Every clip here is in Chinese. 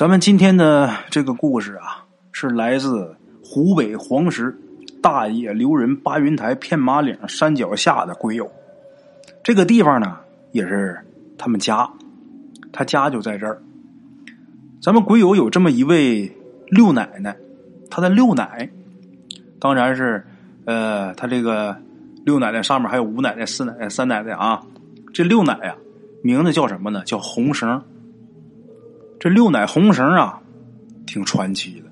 咱们今天的这个故事啊，是来自湖北黄石大冶留人八云台片马岭山脚下的鬼友。这个地方呢，也是他们家，他家就在这儿。咱们鬼友有这么一位六奶奶，他的六奶，当然是呃，他这个六奶奶上面还有五奶奶、四奶奶、三奶奶啊。这六奶呀，名字叫什么呢？叫红绳。这六奶红绳啊，挺传奇的。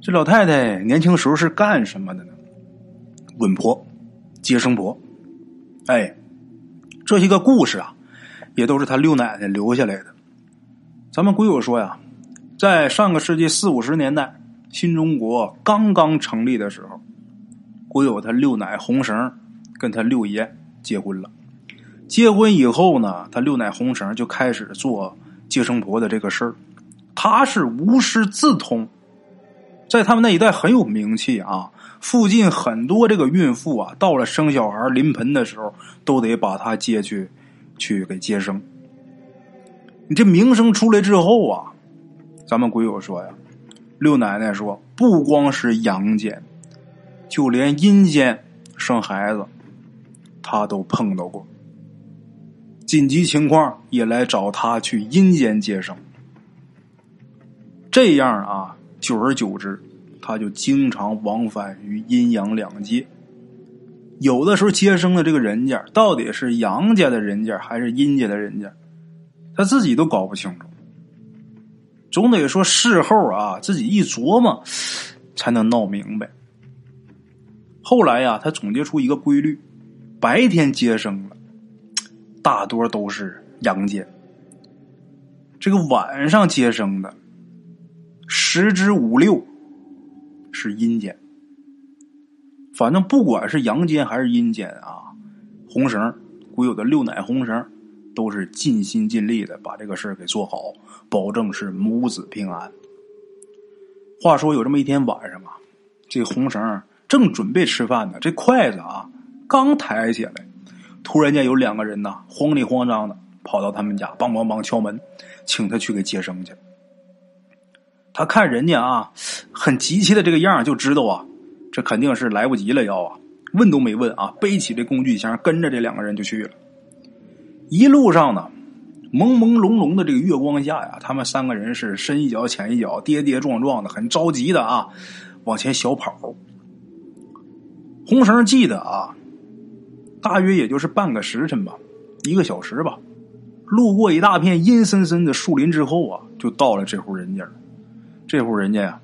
这老太太年轻时候是干什么的呢？稳婆、接生婆。哎，这些个故事啊，也都是他六奶奶留下来的。咱们鬼友说呀，在上个世纪四五十年代，新中国刚刚成立的时候，鬼友他六奶红绳跟他六爷结婚了。结婚以后呢，他六奶红绳就开始做。接生婆的这个事儿，他是无师自通，在他们那一带很有名气啊。附近很多这个孕妇啊，到了生小孩临盆的时候，都得把他接去去给接生。你这名声出来之后啊，咱们鬼友说呀，六奶奶说，不光是阳间，就连阴间生孩子，她都碰到过。紧急情况也来找他去阴间接生，这样啊，久而久之，他就经常往返于阴阳两界。有的时候接生的这个人家到底是阳家的人家还是阴家的人家，他自己都搞不清楚。总得说事后啊，自己一琢磨才能闹明白。后来呀，他总结出一个规律：白天接生了。大多都是阳间，这个晚上接生的十之五六是阴间。反正不管是阳间还是阴间啊，红绳古有的六奶红绳都是尽心尽力的把这个事给做好，保证是母子平安。话说有这么一天晚上啊，这红绳正准备吃饭呢，这筷子啊刚抬起来。突然间有两个人呐，慌里慌张的跑到他们家，梆梆梆敲门，请他去给接生去。他看人家啊，很急切的这个样就知道啊，这肯定是来不及了要啊，问都没问啊，背起这工具箱，跟着这两个人就去了。一路上呢，朦朦胧胧的这个月光下呀，他们三个人是深一脚浅一脚，跌跌撞撞的，很着急的啊，往前小跑。红绳记得啊。大约也就是半个时辰吧，一个小时吧。路过一大片阴森森的树林之后啊，就到了这户人家了。这户人家呀，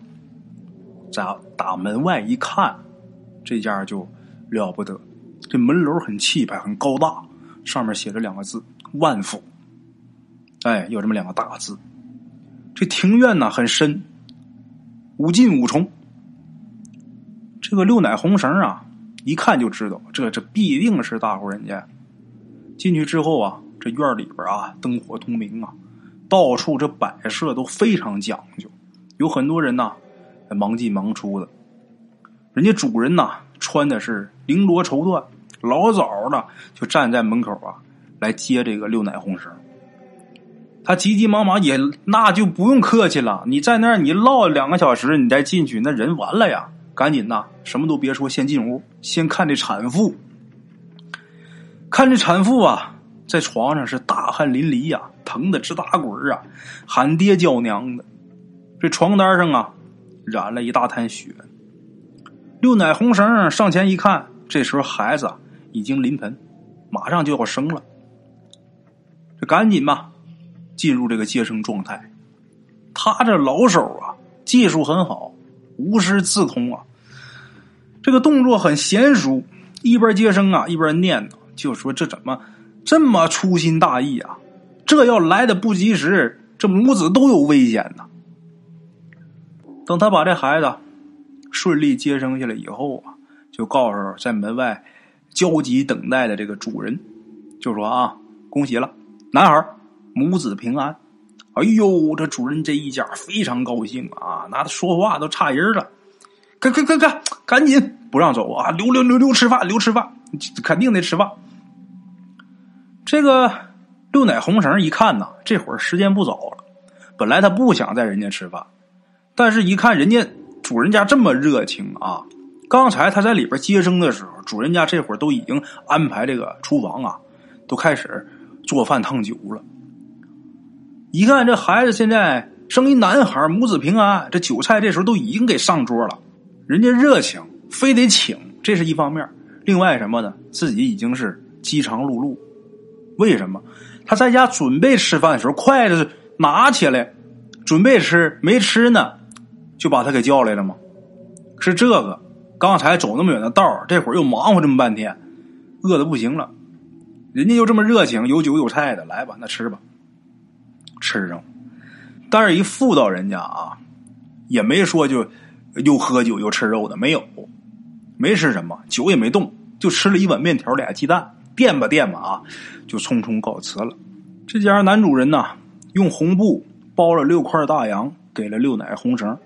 在打门外一看，这家就了不得。这门楼很气派，很高大，上面写着两个字“万福”。哎，有这么两个大字。这庭院呢很深，五进五重。这个六奶红绳啊。一看就知道，这这必定是大户人家。进去之后啊，这院里边啊灯火通明啊，到处这摆设都非常讲究，有很多人呐忙进忙出的。人家主人呐穿的是绫罗绸缎，老早的就站在门口啊来接这个六奶红绳。他急急忙忙也那就不用客气了，你在那儿你唠两个小时，你再进去，那人完了呀。赶紧呐，什么都别说，先进屋，先看这产妇。看这产妇啊，在床上是大汗淋漓呀，疼的直打滚啊，喊爹叫娘的。这床单上啊，染了一大滩血。六奶红绳上前一看，这时候孩子已经临盆，马上就要生了。这赶紧吧，进入这个接生状态。他这老手啊，技术很好，无师自通啊。这个动作很娴熟，一边接生啊，一边念叨，就说这怎么这么粗心大意啊？这要来的不及时，这母子都有危险呐。等他把这孩子顺利接生下来以后啊，就告诉在门外焦急等待的这个主人，就说啊，恭喜了，男孩母子平安。哎呦，这主人这一家非常高兴啊，那他说话都差音了。赶赶赶赶，赶紧不让走啊！留留留留吃饭，留吃饭，肯定得吃饭。这个六奶红绳一看呐，这会儿时间不早了，本来他不想在人家吃饭，但是一看人家主人家这么热情啊，刚才他在里边接生的时候，主人家这会儿都已经安排这个厨房啊，都开始做饭烫酒了。一看这孩子现在生一男孩，母子平安，这酒菜这时候都已经给上桌了，人家热情，非得请，这是一方面。另外什么呢？自己已经是饥肠辘辘，为什么？他在家准备吃饭的时候，筷子。拿起来，准备吃，没吃呢，就把他给叫来了吗？是这个，刚才走那么远的道这会儿又忙活这么半天，饿的不行了。人家又这么热情，有酒有菜的，来吧，那吃吧，吃上。但是，一妇道人家啊，也没说就又喝酒又吃肉的，没有，没吃什么，酒也没动，就吃了一碗面条，俩鸡蛋，垫吧垫吧啊，就匆匆告辞了。这家男主人呢。用红布包了六块大洋，给了六奶红绳，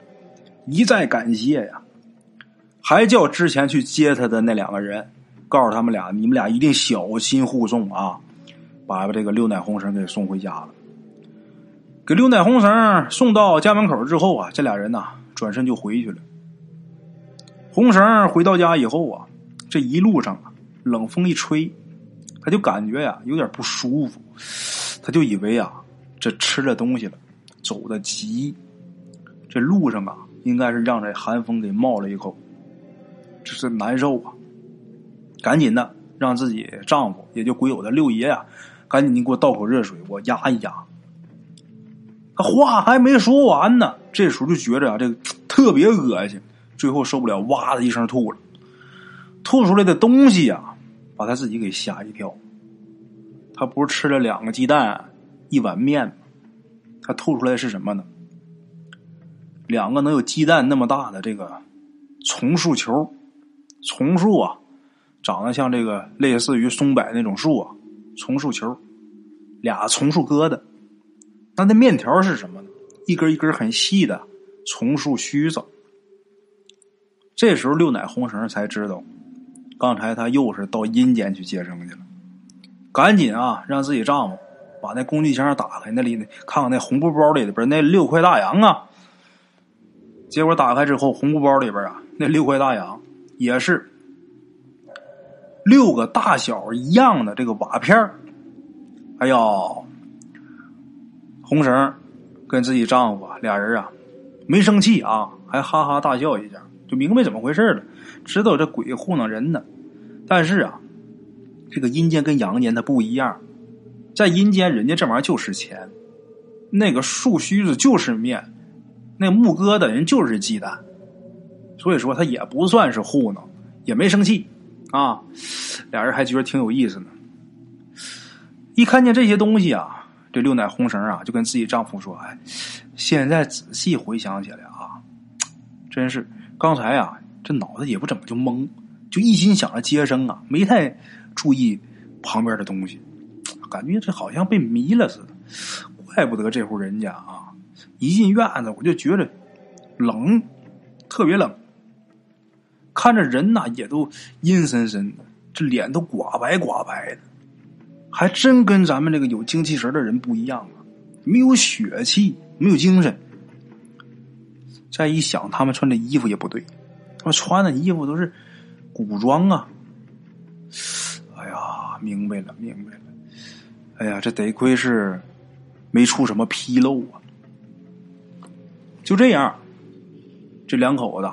一再感谢呀，还叫之前去接他的那两个人，告诉他们俩，你们俩一定小心护送啊，把这个六奶红绳给送回家了。给六奶红绳送到家门口之后啊，这俩人呐转身就回去了。红绳回到家以后啊，这一路上啊，冷风一吹，他就感觉呀有点不舒服，他就以为啊。这吃了东西了，走的急，这路上啊，应该是让这寒风给冒了一口，这是难受啊！赶紧的，让自己丈夫，也就鬼友的六爷呀，赶紧你给我倒口热水，我压一压。他话还没说完呢，这时候就觉着啊，这个特别恶心，最后受不了，哇的一声吐了。吐出来的东西呀，把他自己给吓一跳。他不是吃了两个鸡蛋？一碗面，他吐出来是什么呢？两个能有鸡蛋那么大的这个丛树球，丛树啊，长得像这个类似于松柏那种树啊，丛树球，俩丛树疙瘩。那那面条是什么呢？一根一根很细的丛树须子。这时候六奶红绳才知道，刚才他又是到阴间去接生去了，赶紧啊，让自己丈夫。把那工具箱打开，那里看看那红布包里边那六块大洋啊。结果打开之后，红布包里边啊，那六块大洋也是六个大小一样的这个瓦片哎呦，红绳跟自己丈夫俩人啊没生气啊，还哈哈大笑一下，就明白怎么回事了，知道这鬼糊弄人呢。但是啊，这个阴间跟阳间它不一样。在阴间，人家这玩意儿就是钱，那个树须子就是面，那木疙瘩人就是鸡蛋，所以说他也不算是糊弄，也没生气啊。俩人还觉得挺有意思呢。一看见这些东西啊，这六奶红绳啊，就跟自己丈夫说：“哎，现在仔细回想起来啊，真是刚才啊，这脑子也不怎么就懵，就一心想着接生啊，没太注意旁边的东西。”感觉这好像被迷了似的，怪不得这户人家啊，一进院子我就觉着冷，特别冷。看着人呐，也都阴森森的，这脸都寡白寡白的，还真跟咱们这个有精气神的人不一样啊，没有血气，没有精神。再一想，他们穿的衣服也不对，他们穿的衣服都是古装啊。哎呀，明白了，明白了。哎呀，这得亏是没出什么纰漏啊！就这样，这两口子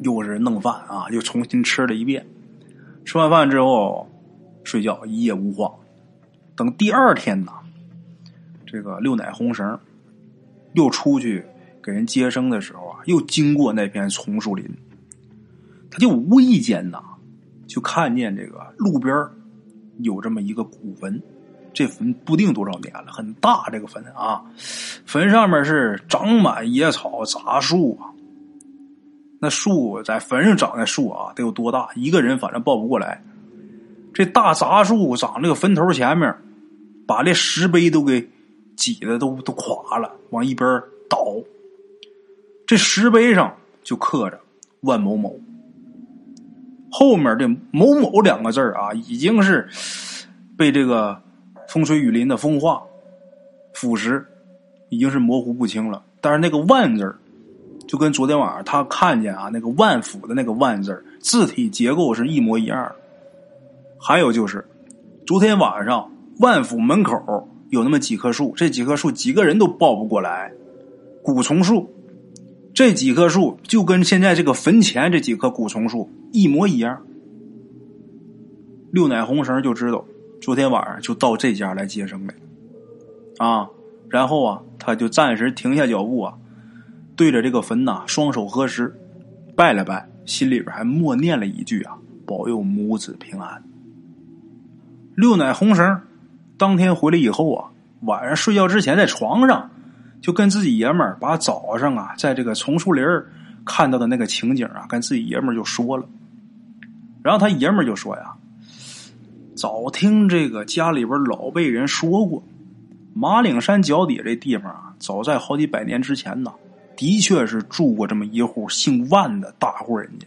又是弄饭啊，又重新吃了一遍。吃完饭之后睡觉，一夜无话。等第二天呢，这个六奶红绳又出去给人接生的时候啊，又经过那片丛树林，他就无意间呐，就看见这个路边有这么一个古坟。这坟不定多少年了，很大。这个坟啊，坟上面是长满野草杂树啊。那树在坟上长的树啊，得有多大？一个人反正抱不过来。这大杂树长这个坟头前面，把这石碑都给挤的都都垮了，往一边倒。这石碑上就刻着万某某，后面这某某两个字啊，已经是被这个。风吹雨淋的风化腐蚀，已经是模糊不清了。但是那个万字，就跟昨天晚上他看见啊那个万府的那个万字，字体结构是一模一样的。还有就是，昨天晚上万府门口有那么几棵树，这几棵树几个人都抱不过来，古丛树。这几棵树就跟现在这个坟前这几棵古丛树一模一样。六奶红绳就知道，昨天晚上就到这家来接生来，啊，然后啊，他就暂时停下脚步啊，对着这个坟呐，双手合十，拜了拜，心里边还默念了一句啊，保佑母子平安。六奶红绳当天回来以后啊，晚上睡觉之前在床上。就跟自己爷们儿把早上啊，在这个丛树林看到的那个情景啊，跟自己爷们儿就说了。然后他爷们儿就说呀：“早听这个家里边老辈人说过，马岭山脚底这地方啊，早在好几百年之前呢，的确是住过这么一户姓万的大户人家。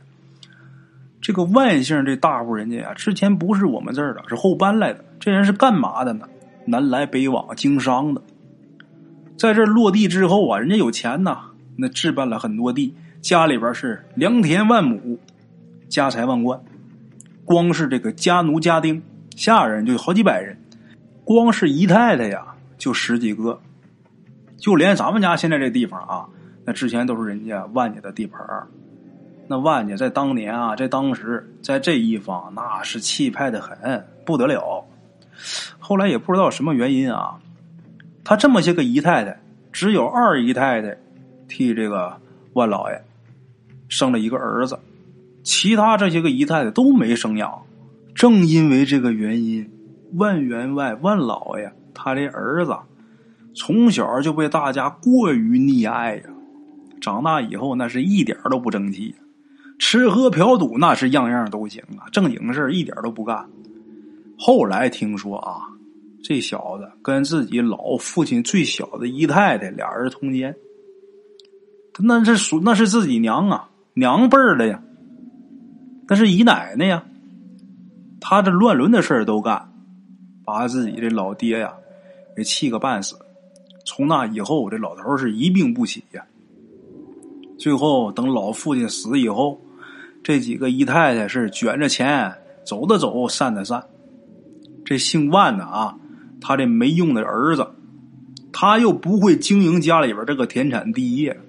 这个万姓这大户人家呀，之前不是我们这儿的，是后搬来的。这人是干嘛的呢？南来北往经商的。”在这落地之后啊，人家有钱呐，那置办了很多地，家里边是良田万亩，家财万贯。光是这个家奴家丁下人就有好几百人，光是姨太太呀就十几个，就连咱们家现在这地方啊，那之前都是人家万家的地盘那万家在当年啊，在当时在这一方那是气派的很不得了。后来也不知道什么原因啊。他这么些个姨太太，只有二姨太太替这个万老爷生了一个儿子，其他这些个姨太太都没生养。正因为这个原因，万员外万老爷他这儿子从小就被大家过于溺爱呀。长大以后那是一点都不争气，吃喝嫖赌那是样样都行啊，正经事一点都不干。后来听说啊。这小子跟自己老父亲最小的姨太太俩人通奸，那是属那是自己娘啊，娘辈的呀，那是姨奶奶呀。他这乱伦的事都干，把自己这老爹呀给气个半死。从那以后，这老头是一病不起呀。最后等老父亲死以后，这几个姨太太是卷着钱走的走，散的散。这姓万的啊。他这没用的儿子，他又不会经营家里边这个田产地业，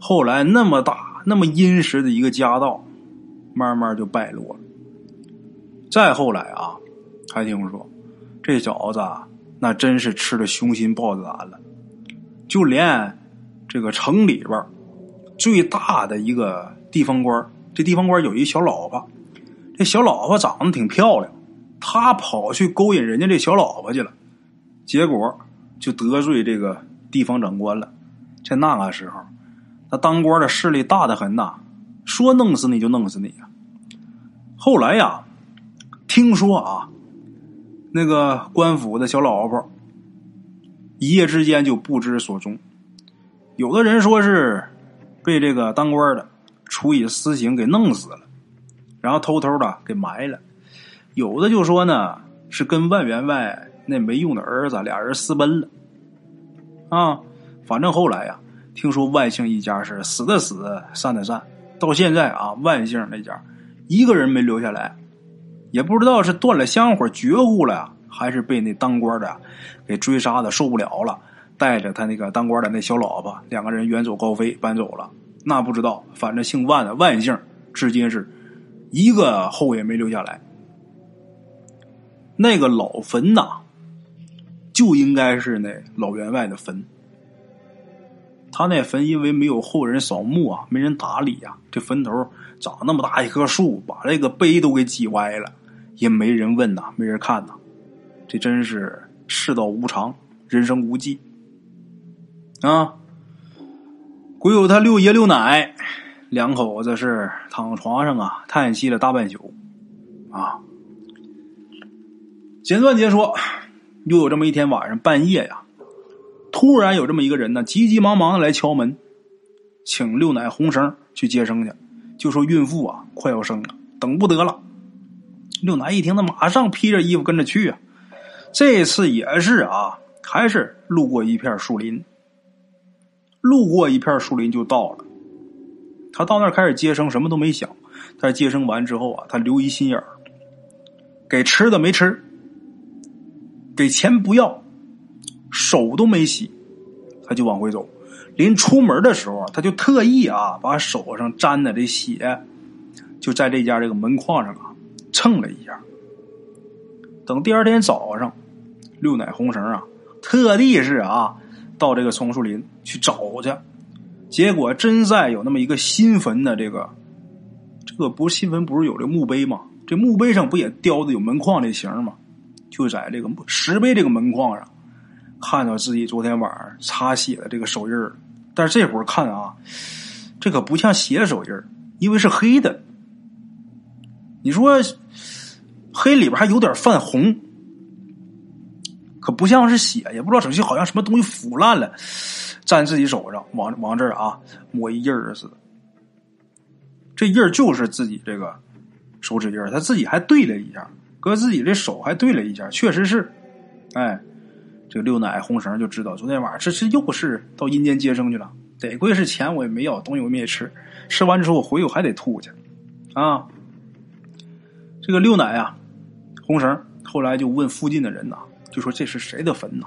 后来那么大那么殷实的一个家道，慢慢就败落了。再后来啊，还听说这小子那真是吃了雄心豹子胆了，就连这个城里边最大的一个地方官，这地方官有一小老婆，这小老婆长得挺漂亮。他跑去勾引人家这小老婆去了，结果就得罪这个地方长官了。在那个时候，他当官的势力大的很呐，说弄死你就弄死你啊。后来呀，听说啊，那个官府的小老婆一夜之间就不知所踪。有的人说是被这个当官的处以私刑给弄死了，然后偷偷的给埋了。有的就说呢，是跟万员外那没用的儿子俩人私奔了，啊，反正后来呀，听说万姓一家是死的死，散的散，到现在啊，万姓那家一个人没留下来，也不知道是断了香火绝户了呀，还是被那当官的给追杀的受不了了，带着他那个当官的那小老婆两个人远走高飞搬走了，那不知道，反正姓万的万姓至今是一个后也没留下来。那个老坟呐，就应该是那老员外的坟。他那坟因为没有后人扫墓啊，没人打理呀，这坟头长那么大一棵树，把这个碑都给挤歪了，也没人问呐，没人看呐。这真是世道无常，人生无忌啊！鬼有他六爷六奶两口子是躺床上啊，叹息了大半宿啊。简短截说，又有这么一天晚上半夜呀，突然有这么一个人呢，急急忙忙的来敲门，请六奶红绳去接生去，就说孕妇啊快要生了，等不得了。六奶一听，他马上披着衣服跟着去啊。这次也是啊，还是路过一片树林，路过一片树林就到了。他到那儿开始接生，什么都没想。他接生完之后啊，他留一心眼儿，给吃的没吃，给钱不要，手都没洗，他就往回走。临出门的时候，他就特意啊，把手上沾的这血，就在这家这个门框上啊蹭了一下。等第二天早上，六奶红绳啊，特地是啊，到这个丛树林去找去，结果真在有那么一个新坟的这个。这个不是新坟，不是有这墓碑吗？这墓碑上不也雕的有门框这形吗？就在这个石碑这个门框上，看到自己昨天晚上擦血的这个手印儿。但是这会儿看啊，这可不像血手印儿，因为是黑的。你说黑里边还有点泛红，可不像是血，也不知道整些好像什么东西腐烂了，粘自己手上，往往这儿啊抹一印儿似的。这印儿就是自己这个手指印儿，他自己还对了一下，搁自己这手还对了一下，确实是，哎，这个六奶红绳就知道昨天晚上这是又是到阴间接生去了。得亏是钱我也没要，东西我没吃，吃完之后我回去我还得吐去啊。这个六奶啊，红绳后来就问附近的人呐，就说这是谁的坟呐？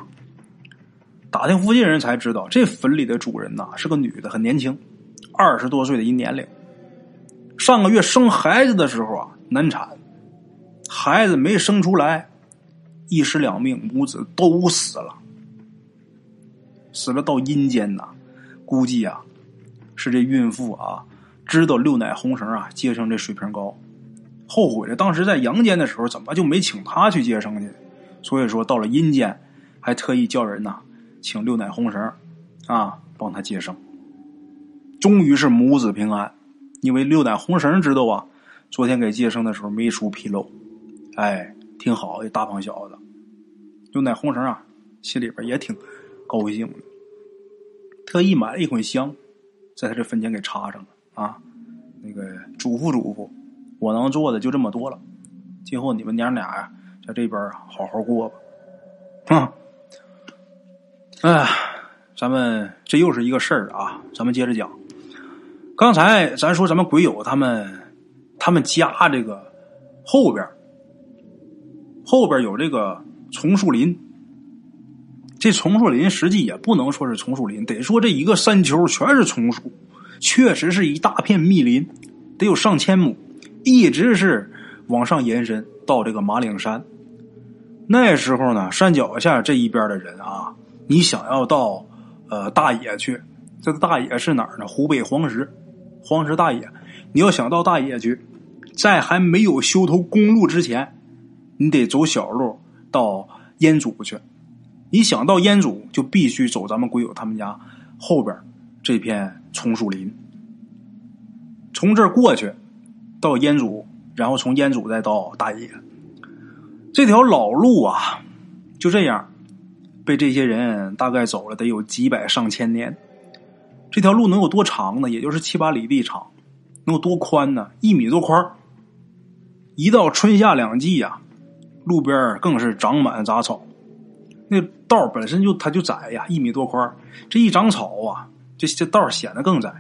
打听附近人才知道，这坟里的主人呐是个女的，很年轻，二十多岁的一年龄。上个月生孩子的时候啊，难产，孩子没生出来，一尸两命，母子都死了，死了到阴间呐。估计啊，是这孕妇啊，知道六奶红绳啊接生这水平高，后悔了当时在阳间的时候怎么就没请她去接生去，所以说到了阴间，还特意叫人呐请六奶红绳啊帮他接生，终于是母子平安。因为六奶红绳知道啊，昨天给接生的时候没出纰漏，哎，挺好，一大胖小子。六奶红绳啊，心里边也挺高兴的，特意买了一捆香，在他这坟前给插上了啊。那个嘱咐嘱咐，我能做的就这么多了，今后你们娘俩呀，在这边好好过吧。啊，哎，咱们这又是一个事儿啊，咱们接着讲。刚才咱说咱们鬼友他们，他们家这个后边后边有这个丛树林。这丛树林实际也不能说是丛树林，得说这一个山丘全是丛树，确实是一大片密林，得有上千亩，一直是往上延伸到这个马岭山。那时候呢，山脚下这一边的人啊，你想要到呃大冶去，这个大冶是哪儿呢？湖北黄石。黄石大冶，你要想到大冶去，在还没有修通公路之前，你得走小路到烟祖去。你想到烟祖，就必须走咱们鬼友他们家后边这片松树林，从这儿过去到烟祖，然后从烟祖再到大野。这条老路啊，就这样被这些人大概走了得有几百上千年。这条路能有多长呢？也就是七八里地长，能有多宽呢？一米多宽。一到春夏两季呀，路边更是长满杂草。那道本身就它就窄呀，一米多宽。这一长草啊，这这道显得更窄，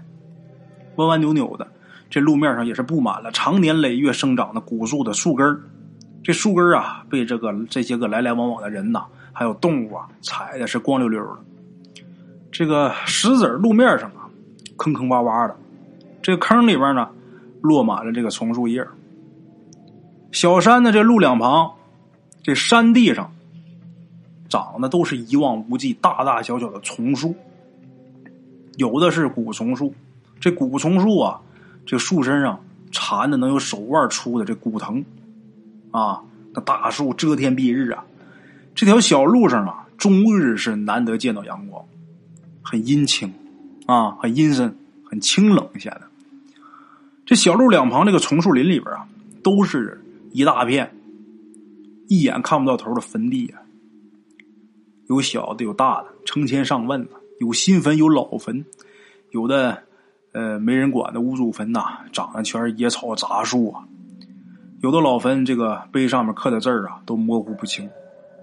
弯弯扭扭的。这路面上也是布满了长年累月生长的古树的树根这树根啊，被这个这些个来来往往的人呐，还有动物啊，踩的是光溜溜的。这个石子路面上啊，坑坑洼洼的，这坑里边呢，落满了这个丛树叶。小山的这路两旁，这山地上长的都是一望无际、大大小小的丛树，有的是古松树。这古松树啊，这树身上缠的能有手腕粗的这古藤啊，那大树遮天蔽日啊。这条小路上啊，终日是难得见到阳光。很阴晴，啊，很阴森，很清冷显得。这小路两旁这个丛树林里边啊，都是一大片，一眼看不到头的坟地啊。有小的，有大的，成千上万的。有新坟，有老坟，有的呃没人管的无主坟呐，长得全是野草杂树啊。有的老坟，这个碑上面刻的字儿啊，都模糊不清。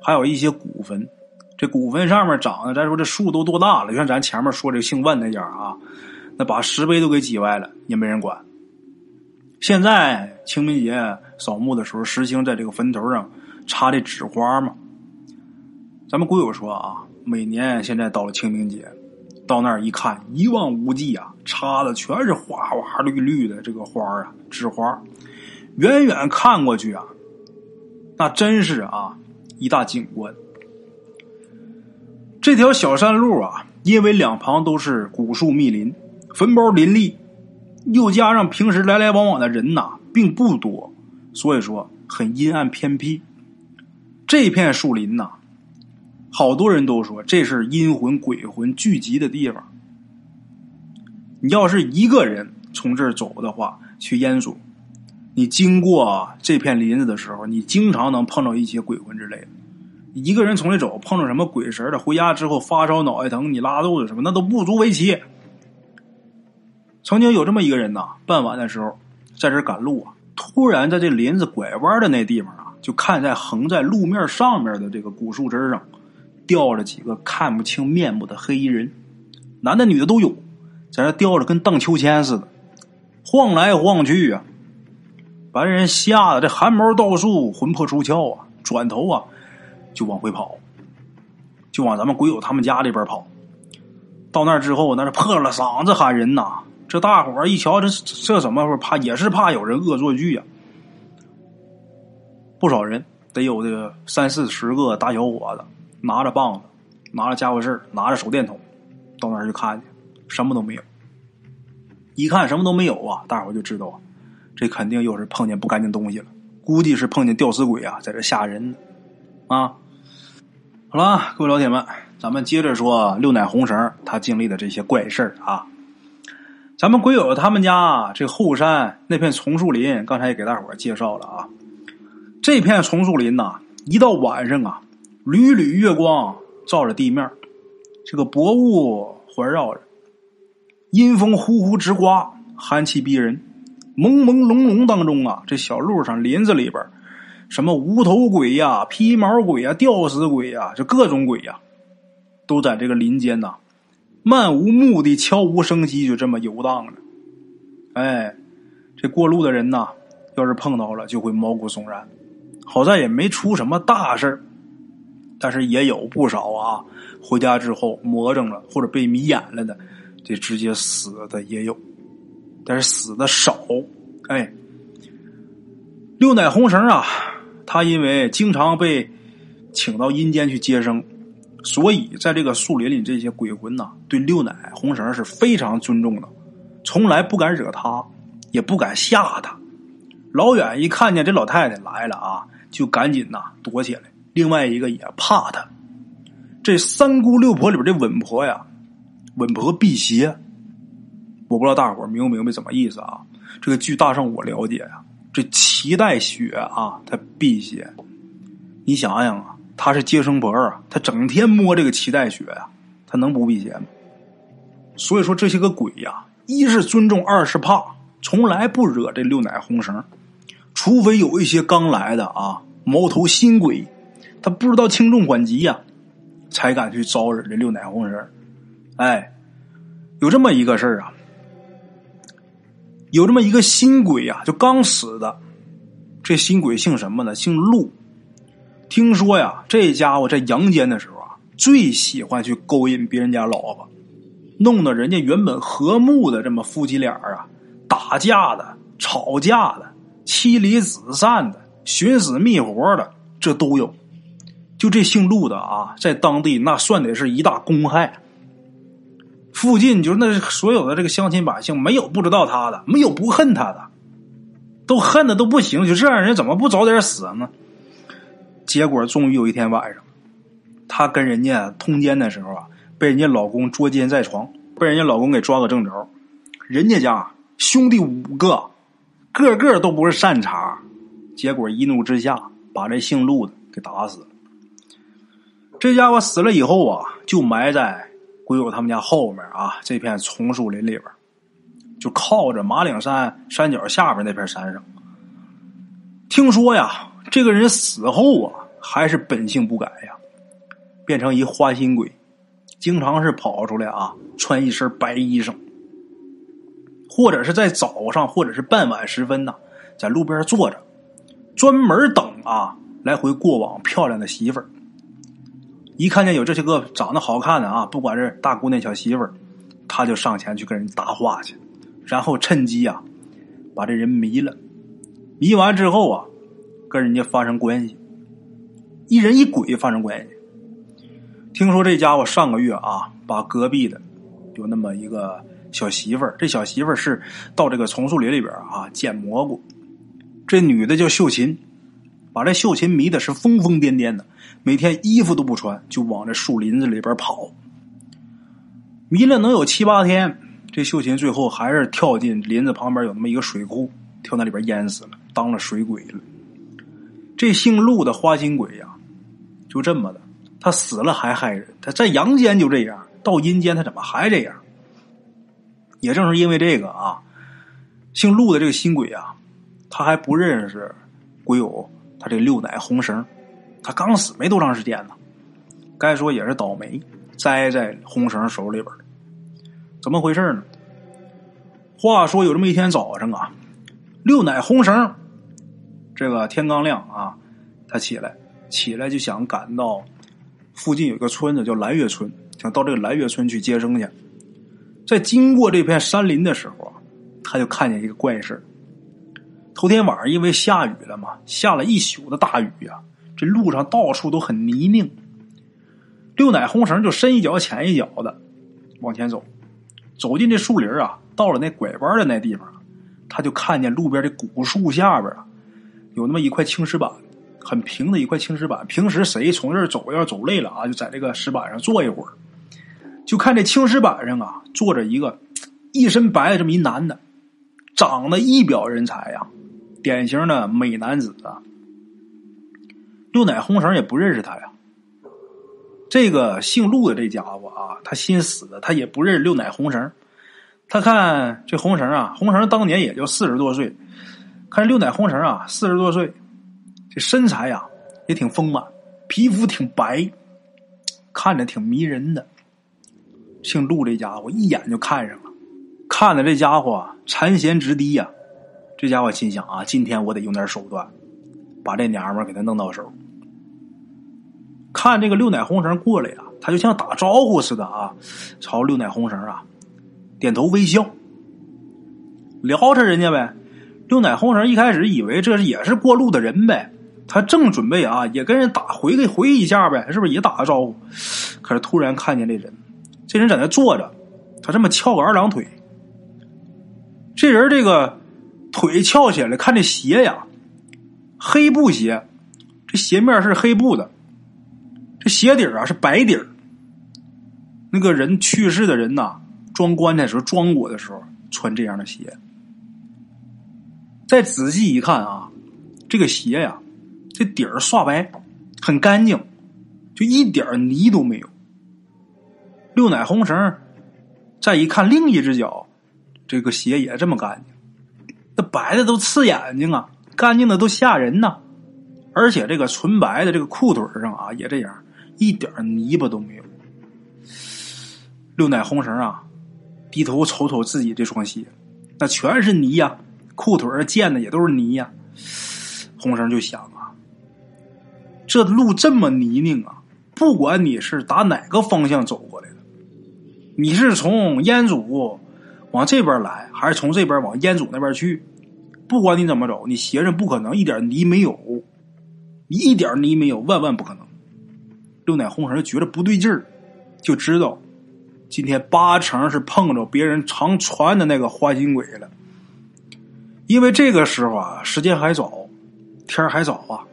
还有一些古坟，这古坟上面长的，再说这树都多大了？像咱前面说这姓万那家啊，那把石碑都给挤歪了，也没人管。现在清明节扫墓的时候，实行在这个坟头上插这纸花嘛。咱们古友说啊，每年现在到了清明节，到那儿一看，一望无际啊，插的全是花花绿绿的这个花啊，纸花。远远看过去啊，那真是啊一大景观。这条小山路啊，因为两旁都是古树密林，坟包林立，又加上平时来来往往的人呐并不多，所以说很阴暗偏僻。这片树林呐。好多人都说这是阴魂鬼魂聚集的地方。你要是一个人从这儿走的话，去烟祖，你经过这片林子的时候，你经常能碰到一些鬼魂之类的。一个人从这走，碰到什么鬼神的，回家之后发烧、脑袋疼、你拉肚子什么，那都不足为奇。曾经有这么一个人呐，傍晚的时候在这赶路啊，突然在这林子拐弯的那地方啊，就看在横在路面上面的这个古树枝上。吊着几个看不清面目的黑衣人，男的女的都有，在那吊着跟荡秋千似的，晃来晃去啊，把人吓得这汗毛倒竖，魂魄出窍啊！转头啊，就往回跑，就往咱们鬼友他们家里边跑。到那之后，那是破了嗓子喊人呐！这大伙儿一瞧，这这怎么怕？也是怕有人恶作剧呀！不少人得有这个三四十个大小伙子。拿着棒子，拿着家伙事拿着手电筒，到那儿去看去，什么都没有。一看什么都没有啊，大伙就知道啊，这肯定又是碰见不干净东西了，估计是碰见吊死鬼啊，在这吓人呢。啊，好了，各位老铁们，咱们接着说六奶红绳他经历的这些怪事啊。咱们鬼友他们家这后山那片丛树林，刚才也给大伙介绍了啊。这片丛树林呐，一到晚上啊。缕缕月光照着地面，这个薄雾环绕着，阴风呼呼直刮，寒气逼人。朦朦胧胧当中啊，这小路上林子里边，什么无头鬼呀、披毛鬼呀、吊死鬼呀，就各种鬼呀，都在这个林间呐，漫无目的、悄无声息，就这么游荡着。哎，这过路的人呐，要是碰到了，就会毛骨悚然。好在也没出什么大事儿。但是也有不少啊，回家之后魔怔了或者被迷眼了的，这直接死的也有，但是死的少。哎，六奶红绳啊，他因为经常被请到阴间去接生，所以在这个树林里，这些鬼魂呐，对六奶红绳是非常尊重的，从来不敢惹他，也不敢吓他。老远一看见这老太太来了啊，就赶紧呐躲起来。另外一个也怕他，这三姑六婆里边这稳婆呀，稳婆辟邪。我不知道大伙明不明白怎么意思啊？这个据大圣我了解呀，这脐带血啊，它辟邪。你想想啊，他是接生婆啊，他整天摸这个脐带血呀，他能不辟邪吗？所以说这些个鬼呀，一是尊重，二是怕，从来不惹这六奶红绳，除非有一些刚来的啊，毛头新鬼。他不知道轻重缓急呀，才敢去招惹这六奶红人哎，有这么一个事儿啊，有这么一个新鬼呀，就刚死的。这新鬼姓什么呢？姓陆。听说呀，这家伙在阳间的时候啊，最喜欢去勾引别人家老婆，弄得人家原本和睦的这么夫妻俩啊，打架的、吵架的、妻离子散的、寻死觅活的，这都有。就这姓陆的啊，在当地那算得是一大公害。附近就那所有的这个乡亲百姓，没有不知道他的，没有不恨他的，都恨的都不行。就这样人怎么不早点死呢？结果终于有一天晚上，她跟人家通奸的时候啊，被人家老公捉奸在床，被人家老公给抓个正着。人家家兄弟五个，个个都不是善茬，结果一怒之下把这姓陆的给打死了。这家伙死了以后啊，就埋在鬼友他们家后面啊这片丛树林里边，就靠着马岭山山脚下边那片山上。听说呀，这个人死后啊，还是本性不改呀，变成一花心鬼，经常是跑出来啊，穿一身白衣裳，或者是在早上或者是傍晚时分呢，在路边坐着，专门等啊来回过往漂亮的媳妇儿。一看见有这些个长得好看的啊，不管是大姑娘小媳妇儿，他就上前去跟人搭话去，然后趁机啊把这人迷了，迷完之后啊跟人家发生关系，一人一鬼发生关系。听说这家伙上个月啊把隔壁的有那么一个小媳妇儿，这小媳妇儿是到这个丛树林里边啊捡蘑菇，这女的叫秀琴，把这秀琴迷的是疯疯癫癫的。每天衣服都不穿，就往这树林子里边跑。迷了能有七八天，这秀琴最后还是跳进林子旁边有那么一个水库，跳那里边淹死了，当了水鬼了。这姓陆的花心鬼呀，就这么的，他死了还害人。他在阳间就这样，到阴间他怎么还这样？也正是因为这个啊，姓陆的这个新鬼啊，他还不认识鬼友这六奶红绳。他刚死没多长时间呢，该说也是倒霉，栽在红绳手里边怎么回事呢？话说有这么一天早上啊，六奶红绳，这个天刚亮啊，他起来，起来就想赶到附近有一个村子叫蓝月村，想到这个蓝月村去接生去。在经过这片山林的时候啊，他就看见一个怪事头天晚上因为下雨了嘛，下了一宿的大雨呀。这路上到处都很泥泞，六奶红绳就深一脚浅一脚的往前走，走进这树林啊，到了那拐弯的那地方，他就看见路边的古树下边啊，有那么一块青石板，很平的一块青石板。平时谁从这儿走要走累了啊，就在这个石板上坐一会儿，就看这青石板上啊坐着一个一身白的这么一男的，长得一表人才呀，典型的美男子啊。六奶红绳也不认识他呀。这个姓陆的这家伙啊，他新死的，他也不认识六奶红绳。他看这红绳啊，红绳当年也就四十多岁，看六奶红绳啊，四十多岁，这身材呀也挺丰满，皮肤挺白，看着挺迷人的。姓陆这家伙一眼就看上了，看的这家伙馋涎直滴呀。这家伙心想啊，今天我得用点手段，把这娘们给他弄到手。看这个六奶红绳过来呀，他就像打招呼似的啊，朝六奶红绳啊点头微笑，聊着人家呗。六奶红绳一开始以为这也是过路的人呗，他正准备啊也跟人打回个回一下呗，是不是也打个招呼？可是突然看见这人，这人在那坐着，他这么翘个二郎腿，这人这个腿翘起来，看这鞋呀，黑布鞋，这鞋面是黑布的。这鞋底啊是白底，那个人去世的人呐，装棺材时候装过的时候穿这样的鞋。再仔细一看啊，这个鞋呀，这底儿刷白，很干净，就一点泥都没有。六奶红绳，再一看另一只脚，这个鞋也这么干净，那白的都刺眼睛啊，干净的都吓人呐。而且这个纯白的这个裤腿上啊，也这样。一点泥巴都没有。六奶红绳啊，低头瞅瞅自己这双鞋，那全是泥呀，裤腿上溅的也都是泥呀。红绳就想啊，这路这么泥泞啊，不管你是打哪个方向走过来的，你是从烟祖往这边来，还是从这边往烟祖那边去，不管你怎么走，你鞋上不可能一点泥没有，一点泥没有，万万不可能。六奶红绳觉得不对劲儿，就知道今天八成是碰着别人常传的那个花心鬼了。因为这个时候啊，时间还早，天还早啊，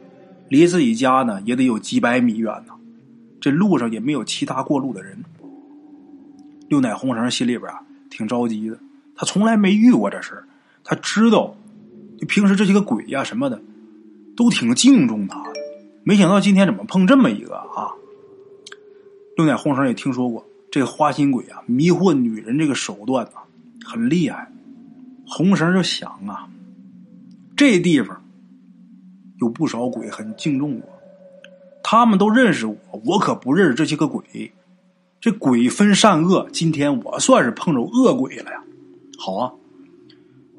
离自己家呢也得有几百米远呢。这路上也没有其他过路的人。六奶红绳心里边啊挺着急的，他从来没遇过这事他知道，就平时这些个鬼呀什么的，都挺敬重他的。没想到今天怎么碰这么一个啊！六奶红绳也听说过这个花心鬼啊，迷惑女人这个手段啊，很厉害。红绳就想啊，这地方有不少鬼很敬重我，他们都认识我，我可不认识这些个鬼。这鬼分善恶，今天我算是碰着恶鬼了呀。好啊，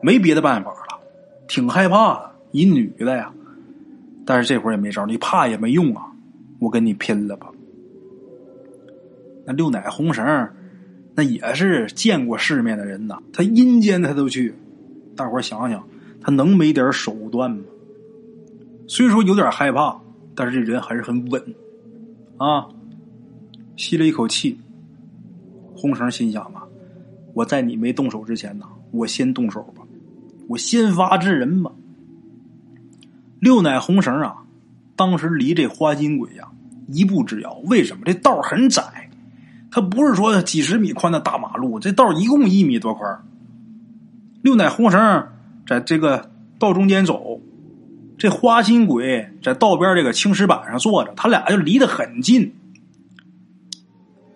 没别的办法了，挺害怕的，一女的呀。但是这会儿也没招，你怕也没用啊，我跟你拼了吧。那六奶红绳，那也是见过世面的人呐，他阴间他都去。大伙想想，他能没点手段吗？虽说有点害怕，但是这人还是很稳啊。吸了一口气，红绳心想啊，我在你没动手之前呢，我先动手吧，我先发制人吧。六奶红绳啊，当时离这花金鬼呀一步之遥。为什么？这道很窄，它不是说几十米宽的大马路，这道一共一米多宽。六奶红绳在这个道中间走，这花心鬼在道边这个青石板上坐着，他俩就离得很近。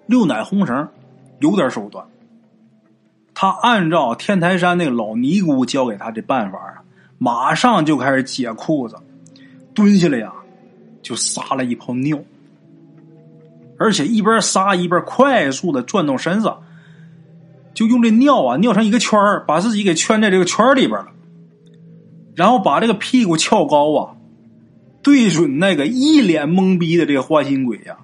六奶红绳有点手段，他按照天台山那个老尼姑教给他的办法啊，马上就开始解裤子，蹲下来呀，就撒了一泡尿，而且一边撒一边快速的转动身子，就用这尿啊尿成一个圈把自己给圈在这个圈里边了，然后把这个屁股翘高啊，对准那个一脸懵逼的这个花心鬼呀。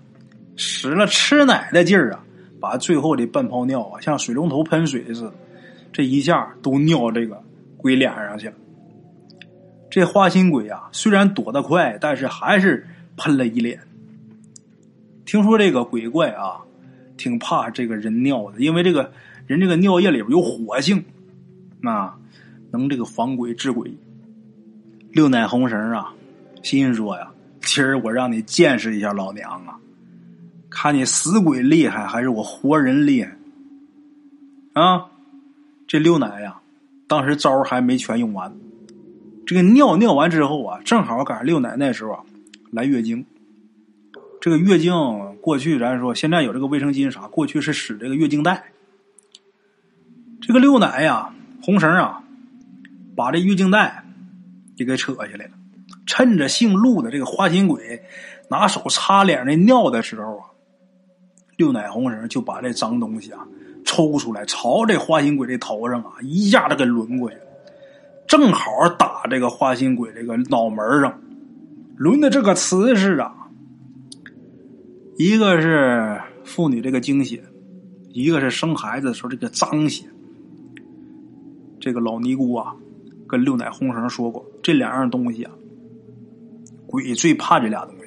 使了吃奶的劲儿啊，把最后的半泡尿啊，像水龙头喷水似的，这一下都尿这个鬼脸上去了。这花心鬼啊，虽然躲得快，但是还是喷了一脸。听说这个鬼怪啊，挺怕这个人尿的，因为这个人这个尿液里边有火性，啊，能这个防鬼治鬼。六奶红绳啊，心说呀，今儿我让你见识一下老娘啊！看你死鬼厉害还是我活人厉害？啊，这六奶呀，当时招还没全用完。这个尿尿完之后啊，正好赶上六奶那时候啊来月经。这个月经过去咱说现在有这个卫生巾啥，过去是使这个月经带。这个六奶呀，红绳啊，把这月经带就给扯下来了。趁着姓陆的这个花心鬼拿手擦脸那尿的时候啊。六奶红绳就把这脏东西啊抽出来，朝这花心鬼这头上啊一下子给抡过去，正好打这个花心鬼这个脑门上，抡的这个瓷实啊。一个是妇女这个精血，一个是生孩子的时候这个脏血。这个老尼姑啊跟六奶红绳说过，这两样东西啊，鬼最怕这俩东西。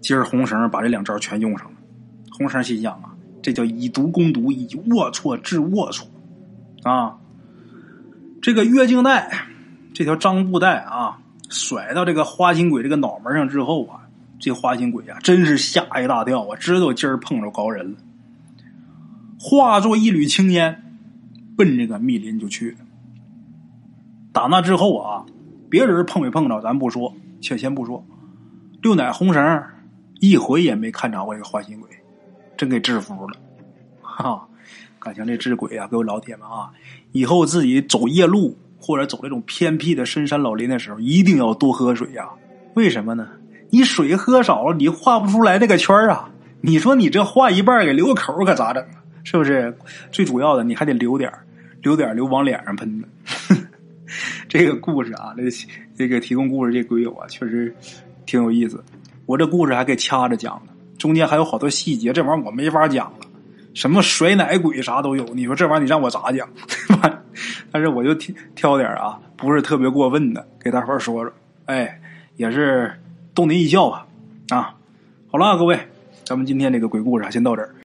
今儿红绳把这两招全用上了。红绳心想啊，这叫以毒攻毒，以龌龊治龌龊啊！这个月经带，这条脏布带啊，甩到这个花心鬼这个脑门上之后啊，这花心鬼啊，真是吓一大跳啊，知道今儿碰着高人了，化作一缕青烟，奔这个密林就去了。打那之后啊，别人碰没碰着咱不说，且先不说，六奶红绳一回也没看着过这个花心鬼。真给制服了，哈！感情这治鬼啊，各位老铁们啊，以后自己走夜路或者走这种偏僻的深山老林的时候，一定要多喝水呀。为什么呢？你水喝少了，你画不出来那个圈啊。你说你这画一半给留个口，可咋整？是不是？最主要的，你还得留点留点留往脸上喷的。这个故事啊，这个这个提供故事这鬼友啊，确实挺有意思。我这故事还给掐着讲呢。中间还有好多细节，这玩意儿我没法讲了，什么甩奶鬼啥都有。你说这玩意儿你让我咋讲？但是我就挑挑点啊，不是特别过分的，给大伙儿说说。哎，也是逗您一笑吧。啊，好了，各位，咱们今天这个鬼故事先到这儿。